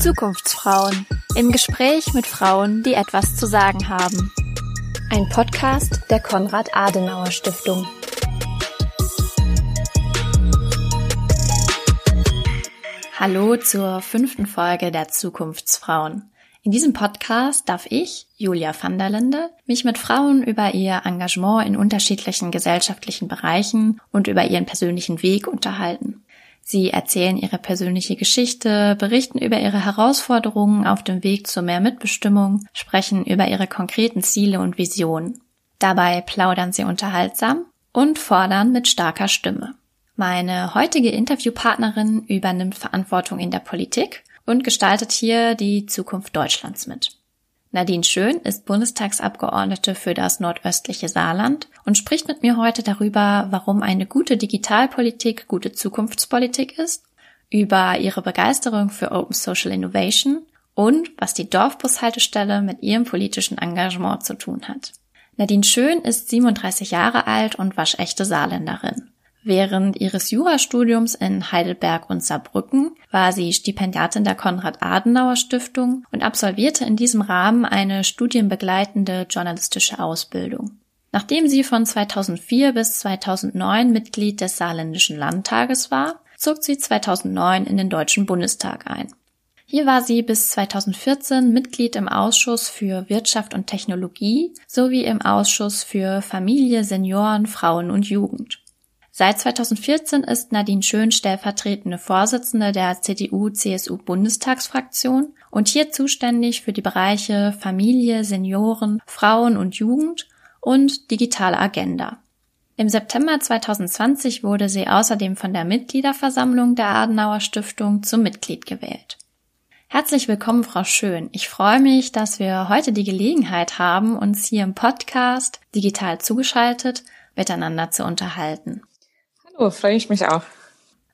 Zukunftsfrauen im Gespräch mit Frauen, die etwas zu sagen haben. Ein Podcast der Konrad Adenauer Stiftung. Hallo zur fünften Folge der Zukunftsfrauen. In diesem Podcast darf ich, Julia van der Linde, mich mit Frauen über ihr Engagement in unterschiedlichen gesellschaftlichen Bereichen und über ihren persönlichen Weg unterhalten. Sie erzählen ihre persönliche Geschichte, berichten über ihre Herausforderungen auf dem Weg zu mehr Mitbestimmung, sprechen über ihre konkreten Ziele und Visionen. Dabei plaudern sie unterhaltsam und fordern mit starker Stimme. Meine heutige Interviewpartnerin übernimmt Verantwortung in der Politik und gestaltet hier die Zukunft Deutschlands mit. Nadine Schön ist Bundestagsabgeordnete für das nordöstliche Saarland und spricht mit mir heute darüber, warum eine gute Digitalpolitik gute Zukunftspolitik ist, über ihre Begeisterung für Open Social Innovation und was die Dorfbushaltestelle mit ihrem politischen Engagement zu tun hat. Nadine Schön ist 37 Jahre alt und waschechte Saarländerin. Während ihres Jurastudiums in Heidelberg und Saarbrücken war sie Stipendiatin der Konrad-Adenauer-Stiftung und absolvierte in diesem Rahmen eine studienbegleitende journalistische Ausbildung. Nachdem sie von 2004 bis 2009 Mitglied des Saarländischen Landtages war, zog sie 2009 in den Deutschen Bundestag ein. Hier war sie bis 2014 Mitglied im Ausschuss für Wirtschaft und Technologie sowie im Ausschuss für Familie, Senioren, Frauen und Jugend. Seit 2014 ist Nadine Schön stellvertretende Vorsitzende der CDU-CSU-Bundestagsfraktion und hier zuständig für die Bereiche Familie, Senioren, Frauen und Jugend und digitale Agenda. Im September 2020 wurde sie außerdem von der Mitgliederversammlung der Adenauer Stiftung zum Mitglied gewählt. Herzlich willkommen, Frau Schön. Ich freue mich, dass wir heute die Gelegenheit haben, uns hier im Podcast digital zugeschaltet miteinander zu unterhalten. Hallo, freue ich mich auch.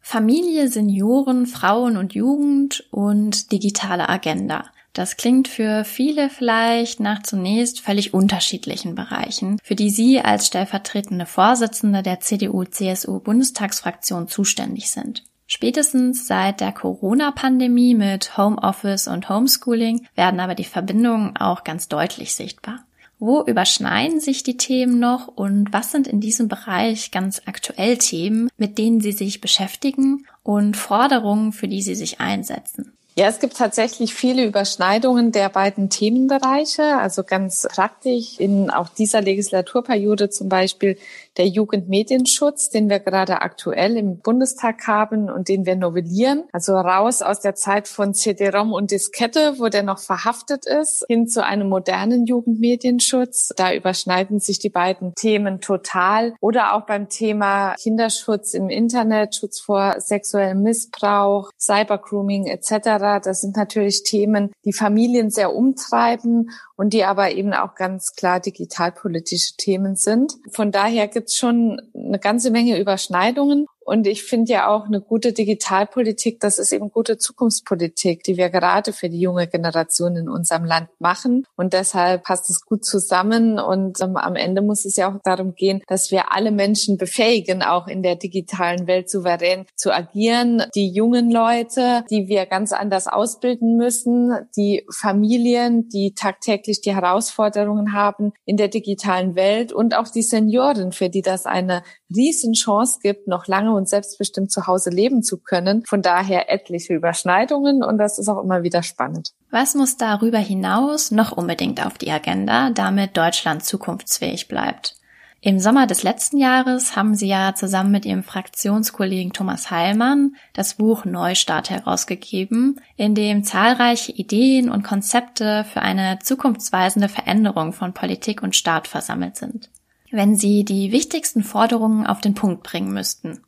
Familie, Senioren, Frauen und Jugend und digitale Agenda. Das klingt für viele vielleicht nach zunächst völlig unterschiedlichen Bereichen, für die Sie als stellvertretende Vorsitzende der CDU-CSU-Bundestagsfraktion zuständig sind. Spätestens seit der Corona-Pandemie mit Homeoffice und Homeschooling werden aber die Verbindungen auch ganz deutlich sichtbar. Wo überschneiden sich die Themen noch und was sind in diesem Bereich ganz aktuell Themen, mit denen Sie sich beschäftigen und Forderungen, für die Sie sich einsetzen? Ja, es gibt tatsächlich viele Überschneidungen der beiden Themenbereiche. Also ganz praktisch in auch dieser Legislaturperiode zum Beispiel der Jugendmedienschutz, den wir gerade aktuell im Bundestag haben und den wir novellieren. Also raus aus der Zeit von CD-ROM und Diskette, wo der noch verhaftet ist, hin zu einem modernen Jugendmedienschutz. Da überschneiden sich die beiden Themen total. Oder auch beim Thema Kinderschutz im Internet, Schutz vor sexuellem Missbrauch, Cybergrooming etc. Das sind natürlich Themen, die Familien sehr umtreiben und die aber eben auch ganz klar digitalpolitische Themen sind. Von daher gibt schon eine ganze Menge Überschneidungen. Und ich finde ja auch eine gute Digitalpolitik, das ist eben gute Zukunftspolitik, die wir gerade für die junge Generation in unserem Land machen. Und deshalb passt es gut zusammen. Und ähm, am Ende muss es ja auch darum gehen, dass wir alle Menschen befähigen, auch in der digitalen Welt souverän zu agieren. Die jungen Leute, die wir ganz anders ausbilden müssen, die Familien, die tagtäglich die Herausforderungen haben in der digitalen Welt und auch die Senioren, für die das eine Riesenchance gibt, noch lange und selbstbestimmt zu Hause leben zu können. Von daher etliche Überschneidungen und das ist auch immer wieder spannend. Was muss darüber hinaus noch unbedingt auf die Agenda, damit Deutschland zukunftsfähig bleibt? Im Sommer des letzten Jahres haben Sie ja zusammen mit Ihrem Fraktionskollegen Thomas Heilmann das Buch Neustart herausgegeben, in dem zahlreiche Ideen und Konzepte für eine zukunftsweisende Veränderung von Politik und Staat versammelt sind. Wenn Sie die wichtigsten Forderungen auf den Punkt bringen müssten,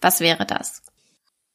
was wäre das?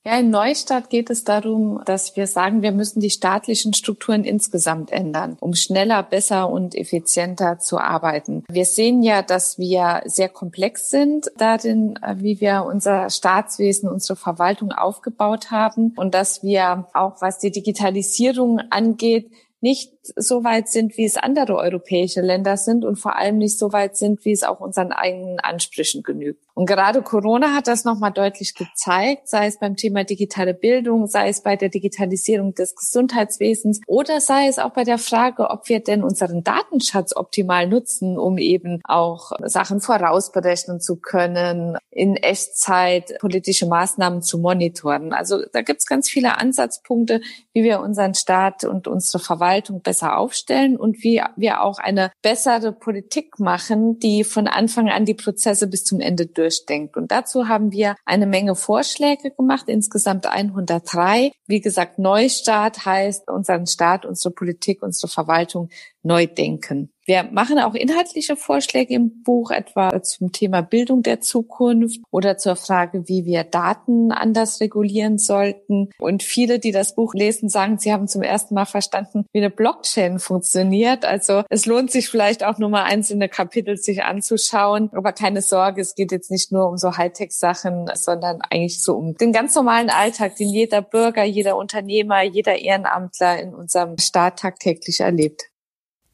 Ja, in Neustart geht es darum, dass wir sagen, wir müssen die staatlichen Strukturen insgesamt ändern, um schneller, besser und effizienter zu arbeiten. Wir sehen ja, dass wir sehr komplex sind darin, wie wir unser Staatswesen, unsere Verwaltung aufgebaut haben und dass wir auch, was die Digitalisierung angeht, nicht so weit sind, wie es andere europäische Länder sind und vor allem nicht so weit sind, wie es auch unseren eigenen Ansprüchen genügt. Und gerade Corona hat das nochmal deutlich gezeigt, sei es beim Thema digitale Bildung, sei es bei der Digitalisierung des Gesundheitswesens oder sei es auch bei der Frage, ob wir denn unseren Datenschatz optimal nutzen, um eben auch Sachen vorausberechnen zu können, in Echtzeit politische Maßnahmen zu monitoren. Also da gibt es ganz viele Ansatzpunkte, wie wir unseren Staat und unsere Verwaltung besser aufstellen und wie wir auch eine bessere Politik machen, die von Anfang an die Prozesse bis zum Ende durch durchdenkt. Und dazu haben wir eine Menge Vorschläge gemacht, insgesamt 103. Wie gesagt, Neustart heißt unseren Staat, unsere Politik, unsere Verwaltung neu denken. Wir machen auch inhaltliche Vorschläge im Buch, etwa zum Thema Bildung der Zukunft oder zur Frage, wie wir Daten anders regulieren sollten. Und viele, die das Buch lesen, sagen, sie haben zum ersten Mal verstanden, wie eine Blockchain funktioniert. Also es lohnt sich vielleicht auch nur mal einzelne Kapitel sich anzuschauen. Aber keine Sorge, es geht jetzt nicht nur um so Hightech-Sachen, sondern eigentlich so um den ganz normalen Alltag, den jeder Bürger, jeder Unternehmer, jeder Ehrenamtler in unserem Staat tagtäglich erlebt.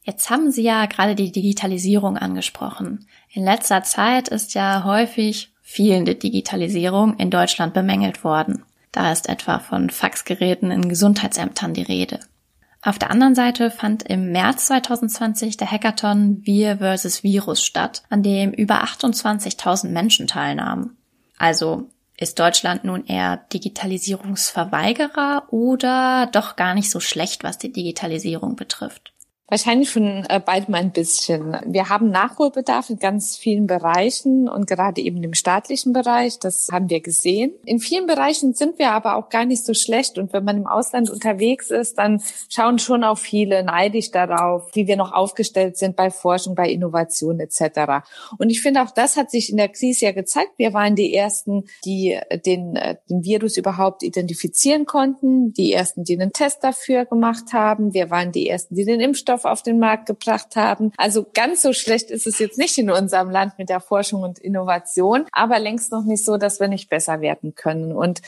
Jetzt haben Sie ja gerade die Digitalisierung angesprochen. In letzter Zeit ist ja häufig fehlende Digitalisierung in Deutschland bemängelt worden. Da ist etwa von Faxgeräten in Gesundheitsämtern die Rede. Auf der anderen Seite fand im März 2020 der Hackathon Wir vs. Virus statt, an dem über 28.000 Menschen teilnahmen. Also ist Deutschland nun eher Digitalisierungsverweigerer oder doch gar nicht so schlecht, was die Digitalisierung betrifft? Wahrscheinlich von äh, beidem ein bisschen. Wir haben Nachholbedarf in ganz vielen Bereichen und gerade eben im staatlichen Bereich. Das haben wir gesehen. In vielen Bereichen sind wir aber auch gar nicht so schlecht. Und wenn man im Ausland unterwegs ist, dann schauen schon auch viele neidisch darauf, wie wir noch aufgestellt sind bei Forschung, bei Innovation etc. Und ich finde auch das hat sich in der Krise ja gezeigt. Wir waren die ersten, die den, äh, den Virus überhaupt identifizieren konnten, die ersten, die einen Test dafür gemacht haben. Wir waren die ersten, die den Impfstoff Impfstoff auf den Markt gebracht haben. Also ganz so schlecht ist es jetzt nicht in unserem Land mit der Forschung und Innovation, aber längst noch nicht so, dass wir nicht besser werden können. Und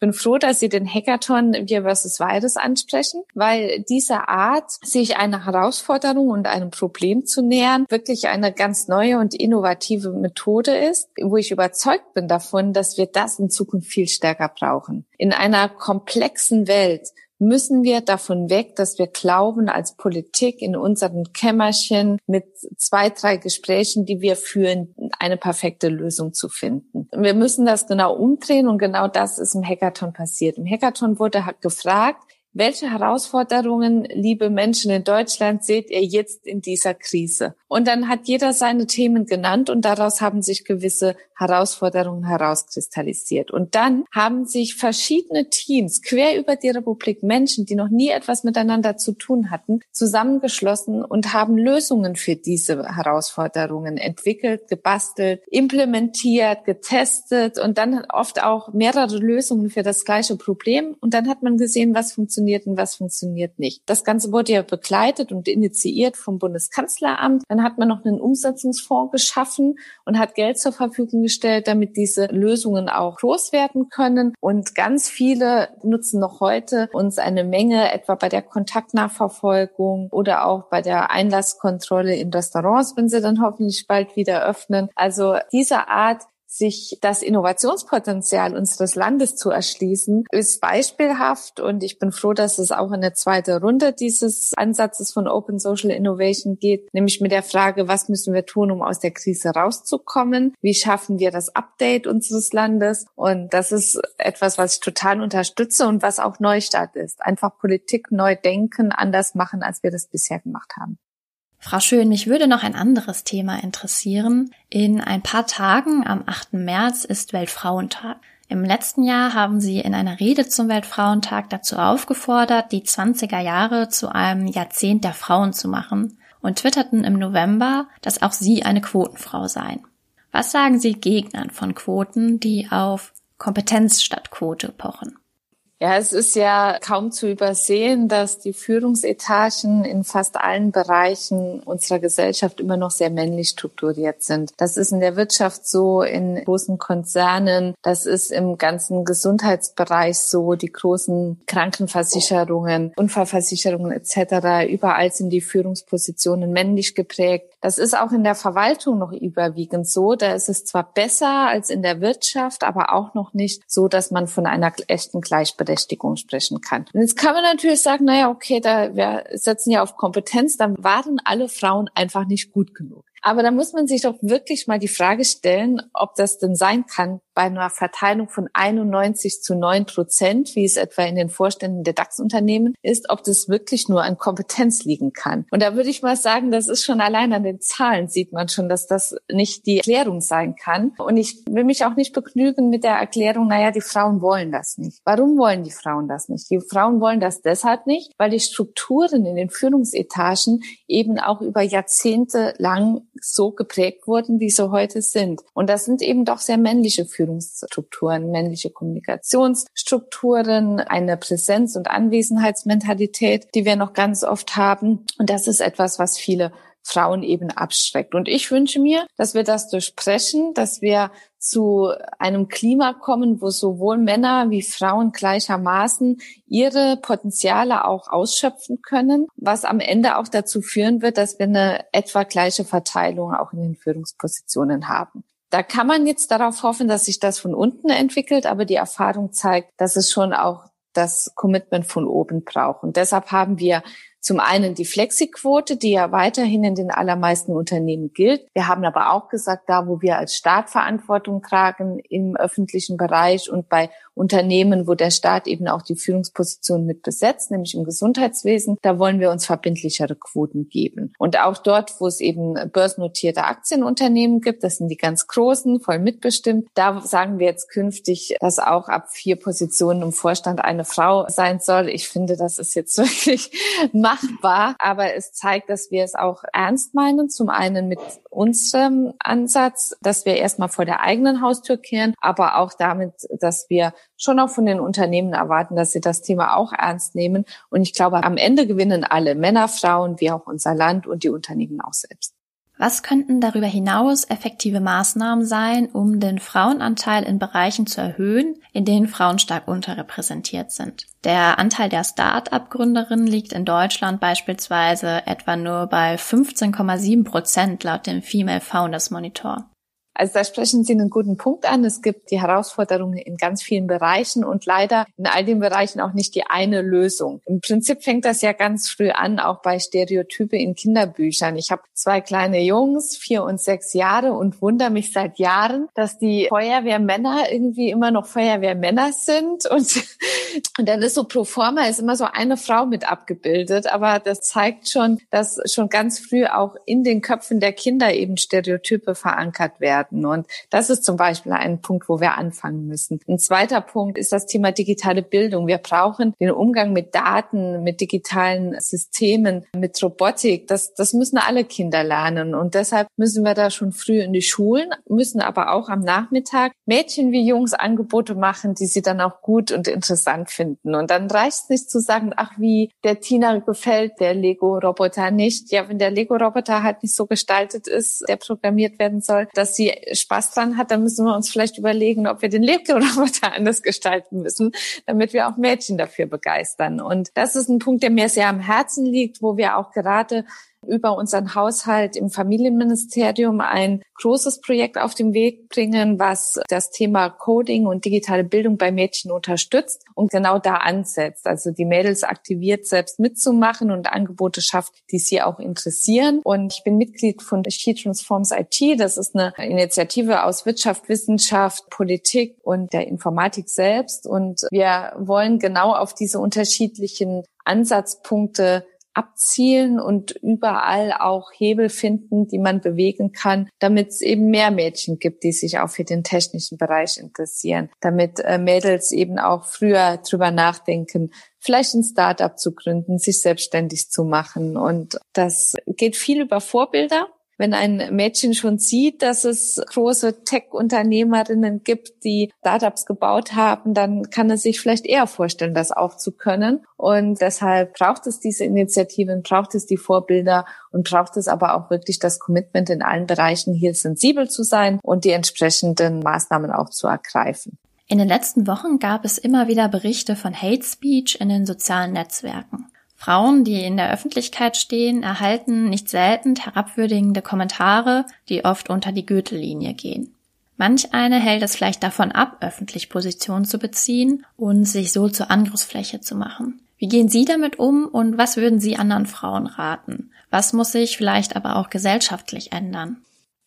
bin froh, dass Sie den Hackathon Wir versus Virus ansprechen, weil diese Art, sich einer Herausforderung und einem Problem zu nähern, wirklich eine ganz neue und innovative Methode ist, wo ich überzeugt bin davon, dass wir das in Zukunft viel stärker brauchen. In einer komplexen Welt müssen wir davon weg, dass wir glauben, als Politik in unseren Kämmerchen mit zwei, drei Gesprächen, die wir führen, eine perfekte Lösung zu finden. Wir müssen das genau umdrehen und genau das ist im Hackathon passiert. Im Hackathon wurde gefragt, welche Herausforderungen, liebe Menschen in Deutschland, seht ihr jetzt in dieser Krise? Und dann hat jeder seine Themen genannt und daraus haben sich gewisse Herausforderungen herauskristallisiert. Und dann haben sich verschiedene Teams quer über die Republik, Menschen, die noch nie etwas miteinander zu tun hatten, zusammengeschlossen und haben Lösungen für diese Herausforderungen entwickelt, gebastelt, implementiert, getestet und dann oft auch mehrere Lösungen für das gleiche Problem. Und dann hat man gesehen, was funktioniert und was funktioniert nicht. Das Ganze wurde ja begleitet und initiiert vom Bundeskanzleramt. Dann hat man noch einen Umsetzungsfonds geschaffen und hat Geld zur Verfügung gestellt, damit diese Lösungen auch groß werden können. Und ganz viele nutzen noch heute uns eine Menge, etwa bei der Kontaktnachverfolgung oder auch bei der Einlasskontrolle in Restaurants, wenn sie dann hoffentlich bald wieder öffnen. Also diese Art sich das Innovationspotenzial unseres Landes zu erschließen, ist beispielhaft und ich bin froh, dass es auch in der zweiten Runde dieses Ansatzes von Open Social Innovation geht, nämlich mit der Frage, was müssen wir tun, um aus der Krise rauszukommen? Wie schaffen wir das Update unseres Landes? Und das ist etwas, was ich total unterstütze und was auch Neustart ist. Einfach Politik neu denken, anders machen, als wir das bisher gemacht haben. Frau Schön, mich würde noch ein anderes Thema interessieren. In ein paar Tagen, am 8. März, ist Weltfrauentag. Im letzten Jahr haben Sie in einer Rede zum Weltfrauentag dazu aufgefordert, die 20er Jahre zu einem Jahrzehnt der Frauen zu machen und twitterten im November, dass auch Sie eine Quotenfrau seien. Was sagen Sie Gegnern von Quoten, die auf Kompetenz statt Quote pochen? Ja, es ist ja kaum zu übersehen, dass die Führungsetagen in fast allen Bereichen unserer Gesellschaft immer noch sehr männlich strukturiert sind. Das ist in der Wirtschaft so, in großen Konzernen, das ist im ganzen Gesundheitsbereich so, die großen Krankenversicherungen, Unfallversicherungen etc. Überall sind die Führungspositionen männlich geprägt. Das ist auch in der Verwaltung noch überwiegend so. Da ist es zwar besser als in der Wirtschaft, aber auch noch nicht so, dass man von einer echten Gleichberechtigung sprechen kann. Und jetzt kann man natürlich sagen, naja, okay, da wir setzen ja auf Kompetenz, dann waren alle Frauen einfach nicht gut genug. Aber da muss man sich doch wirklich mal die Frage stellen, ob das denn sein kann, bei einer Verteilung von 91 zu 9 Prozent, wie es etwa in den Vorständen der DAX-Unternehmen ist, ob das wirklich nur an Kompetenz liegen kann. Und da würde ich mal sagen, das ist schon allein an den Zahlen sieht man schon, dass das nicht die Erklärung sein kann. Und ich will mich auch nicht begnügen mit der Erklärung, naja, die Frauen wollen das nicht. Warum wollen die Frauen das nicht? Die Frauen wollen das deshalb nicht, weil die Strukturen in den Führungsetagen eben auch über Jahrzehnte lang so geprägt wurden, wie sie heute sind. Und das sind eben doch sehr männliche Führungsetagen. Führungsstrukturen, männliche Kommunikationsstrukturen, eine Präsenz- und Anwesenheitsmentalität, die wir noch ganz oft haben. Und das ist etwas, was viele Frauen eben abschreckt. Und ich wünsche mir, dass wir das durchsprechen, dass wir zu einem Klima kommen, wo sowohl Männer wie Frauen gleichermaßen ihre Potenziale auch ausschöpfen können, was am Ende auch dazu führen wird, dass wir eine etwa gleiche Verteilung auch in den Führungspositionen haben. Da kann man jetzt darauf hoffen, dass sich das von unten entwickelt, aber die Erfahrung zeigt, dass es schon auch das Commitment von oben braucht. Und deshalb haben wir zum einen die Flexiquote, die ja weiterhin in den allermeisten Unternehmen gilt. Wir haben aber auch gesagt, da wo wir als Staat Verantwortung tragen im öffentlichen Bereich und bei Unternehmen, wo der Staat eben auch die Führungsposition mit besetzt, nämlich im Gesundheitswesen, da wollen wir uns verbindlichere Quoten geben. Und auch dort, wo es eben börsennotierte Aktienunternehmen gibt, das sind die ganz großen, voll mitbestimmt, da sagen wir jetzt künftig, dass auch ab vier Positionen im Vorstand eine Frau sein soll. Ich finde, das ist jetzt wirklich machbar, aber es zeigt, dass wir es auch ernst meinen. Zum einen mit unserem Ansatz, dass wir erstmal vor der eigenen Haustür kehren, aber auch damit, dass wir schon auch von den Unternehmen erwarten, dass sie das Thema auch ernst nehmen. Und ich glaube, am Ende gewinnen alle Männer, Frauen, wie auch unser Land und die Unternehmen auch selbst. Was könnten darüber hinaus effektive Maßnahmen sein, um den Frauenanteil in Bereichen zu erhöhen, in denen Frauen stark unterrepräsentiert sind? Der Anteil der Start-up-Gründerinnen liegt in Deutschland beispielsweise etwa nur bei 15,7 Prozent laut dem Female Founders Monitor. Also da sprechen Sie einen guten Punkt an. Es gibt die Herausforderungen in ganz vielen Bereichen und leider in all den Bereichen auch nicht die eine Lösung. Im Prinzip fängt das ja ganz früh an, auch bei Stereotype in Kinderbüchern. Ich habe zwei kleine Jungs, vier und sechs Jahre und wundere mich seit Jahren, dass die Feuerwehrmänner irgendwie immer noch Feuerwehrmänner sind und, und dann ist so pro forma ist immer so eine Frau mit abgebildet. Aber das zeigt schon, dass schon ganz früh auch in den Köpfen der Kinder eben Stereotype verankert werden werden. Und das ist zum Beispiel ein Punkt, wo wir anfangen müssen. Ein zweiter Punkt ist das Thema digitale Bildung. Wir brauchen den Umgang mit Daten, mit digitalen Systemen, mit Robotik. Das, das müssen alle Kinder lernen. Und deshalb müssen wir da schon früh in die Schulen, müssen aber auch am Nachmittag Mädchen wie Jungs Angebote machen, die sie dann auch gut und interessant finden. Und dann reicht es nicht zu sagen, ach, wie der Tina gefällt der Lego-Roboter nicht. Ja, wenn der Lego-Roboter halt nicht so gestaltet ist, der programmiert werden soll, dass sie Spaß dran hat, dann müssen wir uns vielleicht überlegen, ob wir den Lego-Roboter anders gestalten müssen, damit wir auch Mädchen dafür begeistern. Und das ist ein Punkt, der mir sehr am Herzen liegt, wo wir auch gerade über unseren Haushalt im Familienministerium ein großes Projekt auf den Weg bringen, was das Thema Coding und digitale Bildung bei Mädchen unterstützt und genau da ansetzt. Also die Mädels aktiviert, selbst mitzumachen und Angebote schafft, die sie auch interessieren. Und ich bin Mitglied von She Transforms IT. Das ist eine Initiative aus Wirtschaft, Wissenschaft, Politik und der Informatik selbst. Und wir wollen genau auf diese unterschiedlichen Ansatzpunkte abzielen und überall auch Hebel finden, die man bewegen kann, damit es eben mehr Mädchen gibt, die sich auch für den technischen Bereich interessieren, damit äh, Mädels eben auch früher drüber nachdenken, vielleicht ein Startup zu gründen, sich selbstständig zu machen. Und das geht viel über Vorbilder. Wenn ein Mädchen schon sieht, dass es große Tech-Unternehmerinnen gibt, die Startups gebaut haben, dann kann es sich vielleicht eher vorstellen, das auch zu können. Und deshalb braucht es diese Initiativen, braucht es die Vorbilder und braucht es aber auch wirklich das Commitment in allen Bereichen, hier sensibel zu sein und die entsprechenden Maßnahmen auch zu ergreifen. In den letzten Wochen gab es immer wieder Berichte von Hate Speech in den sozialen Netzwerken. Frauen, die in der Öffentlichkeit stehen, erhalten nicht selten herabwürdigende Kommentare, die oft unter die Gürtellinie gehen. Manch eine hält es vielleicht davon ab, öffentlich Position zu beziehen und sich so zur Angriffsfläche zu machen. Wie gehen Sie damit um und was würden Sie anderen Frauen raten? Was muss sich vielleicht aber auch gesellschaftlich ändern?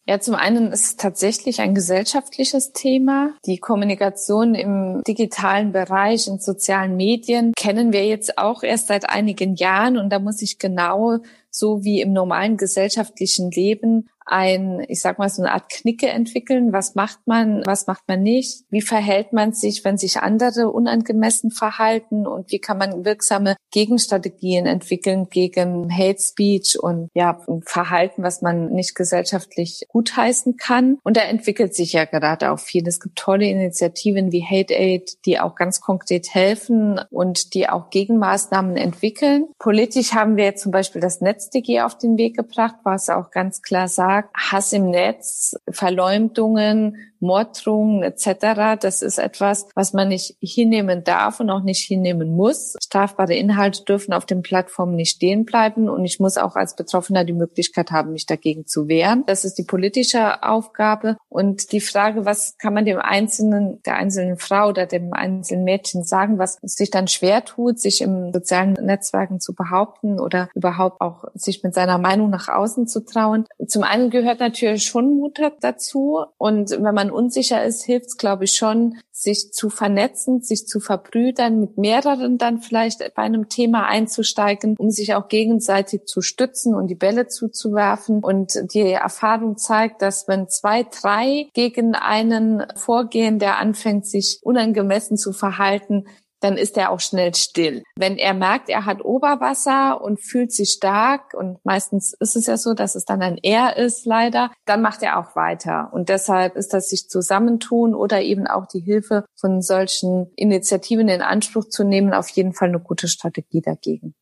Ja, zum einen ist es tatsächlich ein gesellschaftliches Thema. Die Kommunikation im digitalen Bereich, in sozialen Medien kennen wir jetzt auch erst seit einigen Jahren und da muss ich genau so wie im normalen gesellschaftlichen Leben ein, ich sag mal, so eine Art Knicke entwickeln. Was macht man, was macht man nicht? Wie verhält man sich, wenn sich andere unangemessen verhalten? Und wie kann man wirksame Gegenstrategien entwickeln gegen Hate Speech und ja, Verhalten, was man nicht gesellschaftlich gutheißen kann? Und da entwickelt sich ja gerade auch viel. Es gibt tolle Initiativen wie Hate Aid, die auch ganz konkret helfen und die auch Gegenmaßnahmen entwickeln. Politisch haben wir zum Beispiel das NetzDG auf den Weg gebracht, was auch ganz klar sagt, sagt, Hass im Netz, Verleumdungen, Morddrohungen etc. Das ist etwas, was man nicht hinnehmen darf und auch nicht hinnehmen muss. Strafbare Inhalte dürfen auf den Plattformen nicht stehen bleiben und ich muss auch als Betroffener die Möglichkeit haben, mich dagegen zu wehren. Das ist die politische Aufgabe und die Frage, was kann man dem einzelnen, der einzelnen Frau oder dem einzelnen Mädchen sagen, was sich dann schwer tut, sich im sozialen Netzwerken zu behaupten oder überhaupt auch sich mit seiner Meinung nach außen zu trauen. Zum einen gehört natürlich schon Mut dazu und wenn man man unsicher ist, hilft es, glaube ich, schon, sich zu vernetzen, sich zu verbrüdern, mit mehreren dann vielleicht bei einem Thema einzusteigen, um sich auch gegenseitig zu stützen und die Bälle zuzuwerfen. Und die Erfahrung zeigt, dass wenn zwei, drei gegen einen vorgehen, der anfängt, sich unangemessen zu verhalten, dann ist er auch schnell still. Wenn er merkt, er hat Oberwasser und fühlt sich stark, und meistens ist es ja so, dass es dann ein Er ist, leider, dann macht er auch weiter. Und deshalb ist das sich zusammentun oder eben auch die Hilfe von solchen Initiativen in Anspruch zu nehmen, auf jeden Fall eine gute Strategie dagegen.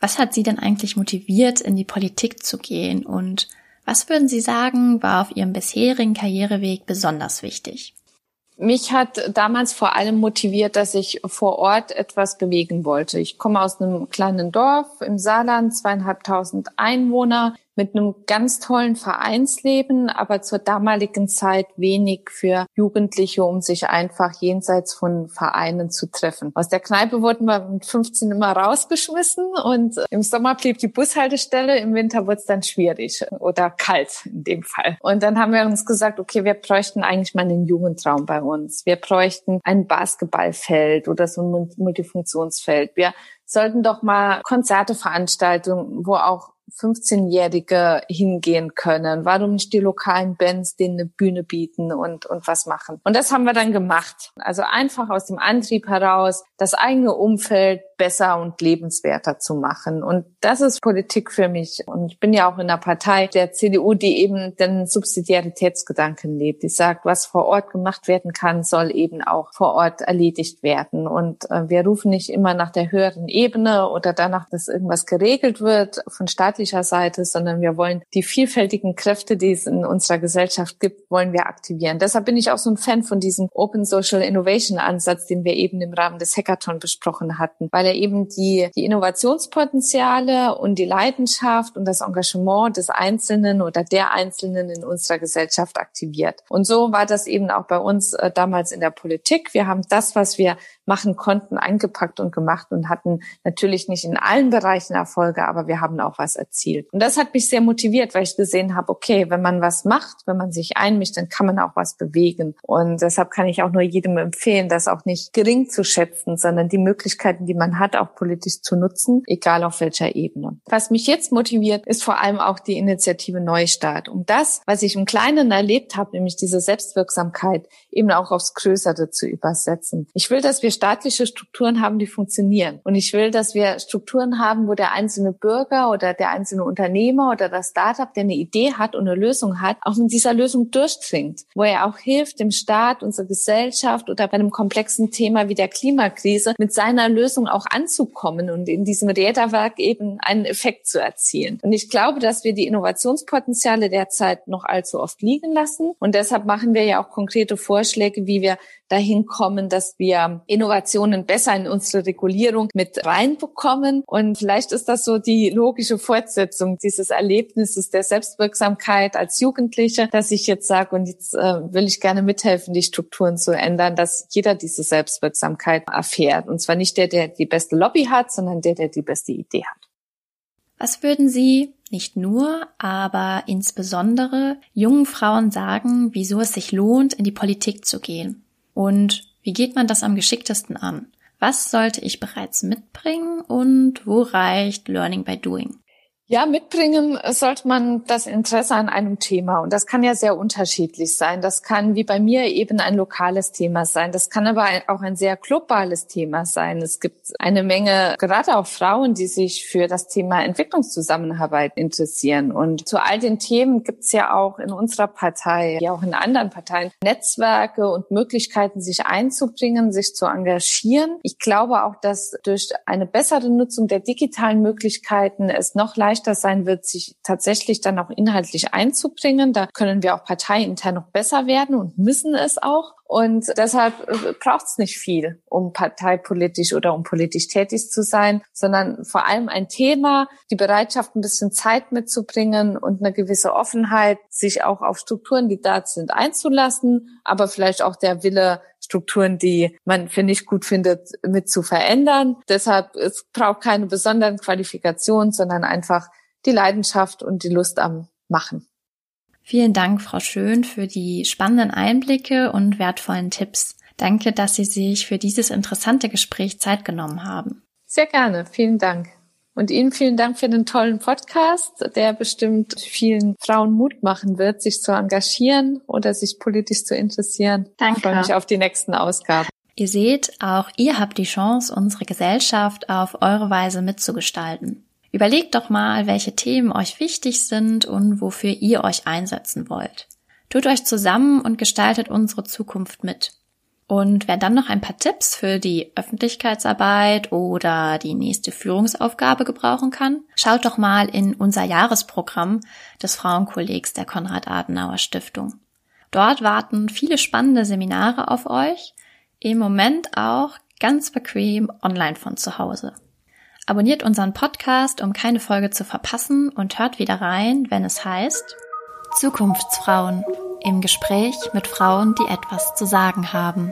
Was hat Sie denn eigentlich motiviert, in die Politik zu gehen? Und was würden Sie sagen, war auf Ihrem bisherigen Karriereweg besonders wichtig? Mich hat damals vor allem motiviert, dass ich vor Ort etwas bewegen wollte. Ich komme aus einem kleinen Dorf im Saarland, zweieinhalbtausend Einwohner mit einem ganz tollen Vereinsleben, aber zur damaligen Zeit wenig für Jugendliche, um sich einfach jenseits von Vereinen zu treffen. Aus der Kneipe wurden wir mit 15 immer rausgeschmissen und im Sommer blieb die Bushaltestelle, im Winter wurde es dann schwierig oder kalt in dem Fall. Und dann haben wir uns gesagt, okay, wir bräuchten eigentlich mal einen Jugendraum bei uns. Wir bräuchten ein Basketballfeld oder so ein Multifunktionsfeld. Wir sollten doch mal Konzerte veranstalten, wo auch 15-Jährige hingehen können? Warum nicht die lokalen Bands denen eine Bühne bieten und, und was machen? Und das haben wir dann gemacht. Also einfach aus dem Antrieb heraus, das eigene Umfeld besser und lebenswerter zu machen. Und das ist Politik für mich. Und ich bin ja auch in einer Partei der CDU, die eben den Subsidiaritätsgedanken lebt. Die sagt, was vor Ort gemacht werden kann, soll eben auch vor Ort erledigt werden. Und äh, wir rufen nicht immer nach der höheren Ebene oder danach, dass irgendwas geregelt wird von Staat staatlicher Seite, sondern wir wollen die vielfältigen Kräfte, die es in unserer Gesellschaft gibt, wollen wir aktivieren. Deshalb bin ich auch so ein Fan von diesem Open Social Innovation Ansatz, den wir eben im Rahmen des Hackathon besprochen hatten, weil er eben die, die Innovationspotenziale und die Leidenschaft und das Engagement des Einzelnen oder der Einzelnen in unserer Gesellschaft aktiviert. Und so war das eben auch bei uns äh, damals in der Politik. Wir haben das, was wir machen konnten, eingepackt und gemacht und hatten natürlich nicht in allen Bereichen Erfolge, aber wir haben auch was erzielt. Und das hat mich sehr motiviert, weil ich gesehen habe, okay, wenn man was macht, wenn man sich einmischt, dann kann man auch was bewegen. Und deshalb kann ich auch nur jedem empfehlen, das auch nicht gering zu schätzen, sondern die Möglichkeiten, die man hat, auch politisch zu nutzen, egal auf welcher Ebene. Was mich jetzt motiviert, ist vor allem auch die Initiative Neustart. Um das, was ich im Kleinen erlebt habe, nämlich diese Selbstwirksamkeit, eben auch aufs Größere zu übersetzen. Ich will, dass wir staatliche Strukturen haben, die funktionieren. Und ich will, dass wir Strukturen haben, wo der einzelne Bürger oder der einzelne Unternehmer oder das Startup, der eine Idee hat und eine Lösung hat, auch mit dieser Lösung durchdringt, wo er auch hilft, dem Staat, unserer Gesellschaft oder bei einem komplexen Thema wie der Klimakrise mit seiner Lösung auch anzukommen und in diesem Räderwerk eben einen Effekt zu erzielen. Und ich glaube, dass wir die Innovationspotenziale derzeit noch allzu oft liegen lassen. Und deshalb machen wir ja auch konkrete Vorschläge, wie wir dahin kommen, dass wir Innovationen besser in unsere Regulierung mit reinbekommen. Und vielleicht ist das so die logische Fortsetzung dieses Erlebnisses der Selbstwirksamkeit als Jugendliche, dass ich jetzt sage, und jetzt äh, will ich gerne mithelfen, die Strukturen zu ändern, dass jeder diese Selbstwirksamkeit erfährt. Und zwar nicht der, der die beste Lobby hat, sondern der, der die beste Idee hat. Was würden Sie nicht nur, aber insbesondere jungen Frauen sagen, wieso es sich lohnt, in die Politik zu gehen? Und wie geht man das am geschicktesten an? Was sollte ich bereits mitbringen und wo reicht Learning by Doing? Ja, mitbringen sollte man das Interesse an einem Thema. Und das kann ja sehr unterschiedlich sein. Das kann wie bei mir eben ein lokales Thema sein. Das kann aber auch ein sehr globales Thema sein. Es gibt eine Menge, gerade auch Frauen, die sich für das Thema Entwicklungszusammenarbeit interessieren. Und zu all den Themen gibt es ja auch in unserer Partei, ja auch in anderen Parteien, Netzwerke und Möglichkeiten, sich einzubringen, sich zu engagieren. Ich glaube auch, dass durch eine bessere Nutzung der digitalen Möglichkeiten es noch leichter leichter sein wird, sich tatsächlich dann auch inhaltlich einzubringen. Da können wir auch parteiintern noch besser werden und müssen es auch. Und deshalb äh, braucht es nicht viel, um parteipolitisch oder um politisch tätig zu sein, sondern vor allem ein Thema, die Bereitschaft, ein bisschen Zeit mitzubringen und eine gewisse Offenheit, sich auch auf Strukturen, die da sind, einzulassen, aber vielleicht auch der Wille, Strukturen, die man für nicht gut findet, mit zu verändern. Deshalb, es braucht keine besonderen Qualifikationen, sondern einfach die Leidenschaft und die Lust am Machen. Vielen Dank, Frau Schön, für die spannenden Einblicke und wertvollen Tipps. Danke, dass Sie sich für dieses interessante Gespräch Zeit genommen haben. Sehr gerne. Vielen Dank. Und Ihnen vielen Dank für den tollen Podcast, der bestimmt vielen Frauen Mut machen wird, sich zu engagieren oder sich politisch zu interessieren. Danke. Ich freue mich auf die nächsten Ausgaben. Ihr seht, auch ihr habt die Chance, unsere Gesellschaft auf eure Weise mitzugestalten. Überlegt doch mal, welche Themen euch wichtig sind und wofür ihr euch einsetzen wollt. Tut euch zusammen und gestaltet unsere Zukunft mit. Und wer dann noch ein paar Tipps für die Öffentlichkeitsarbeit oder die nächste Führungsaufgabe gebrauchen kann, schaut doch mal in unser Jahresprogramm des Frauenkollegs der Konrad-Adenauer Stiftung. Dort warten viele spannende Seminare auf euch, im Moment auch ganz bequem online von zu Hause. Abonniert unseren Podcast, um keine Folge zu verpassen und hört wieder rein, wenn es heißt Zukunftsfrauen im Gespräch mit Frauen, die etwas zu sagen haben.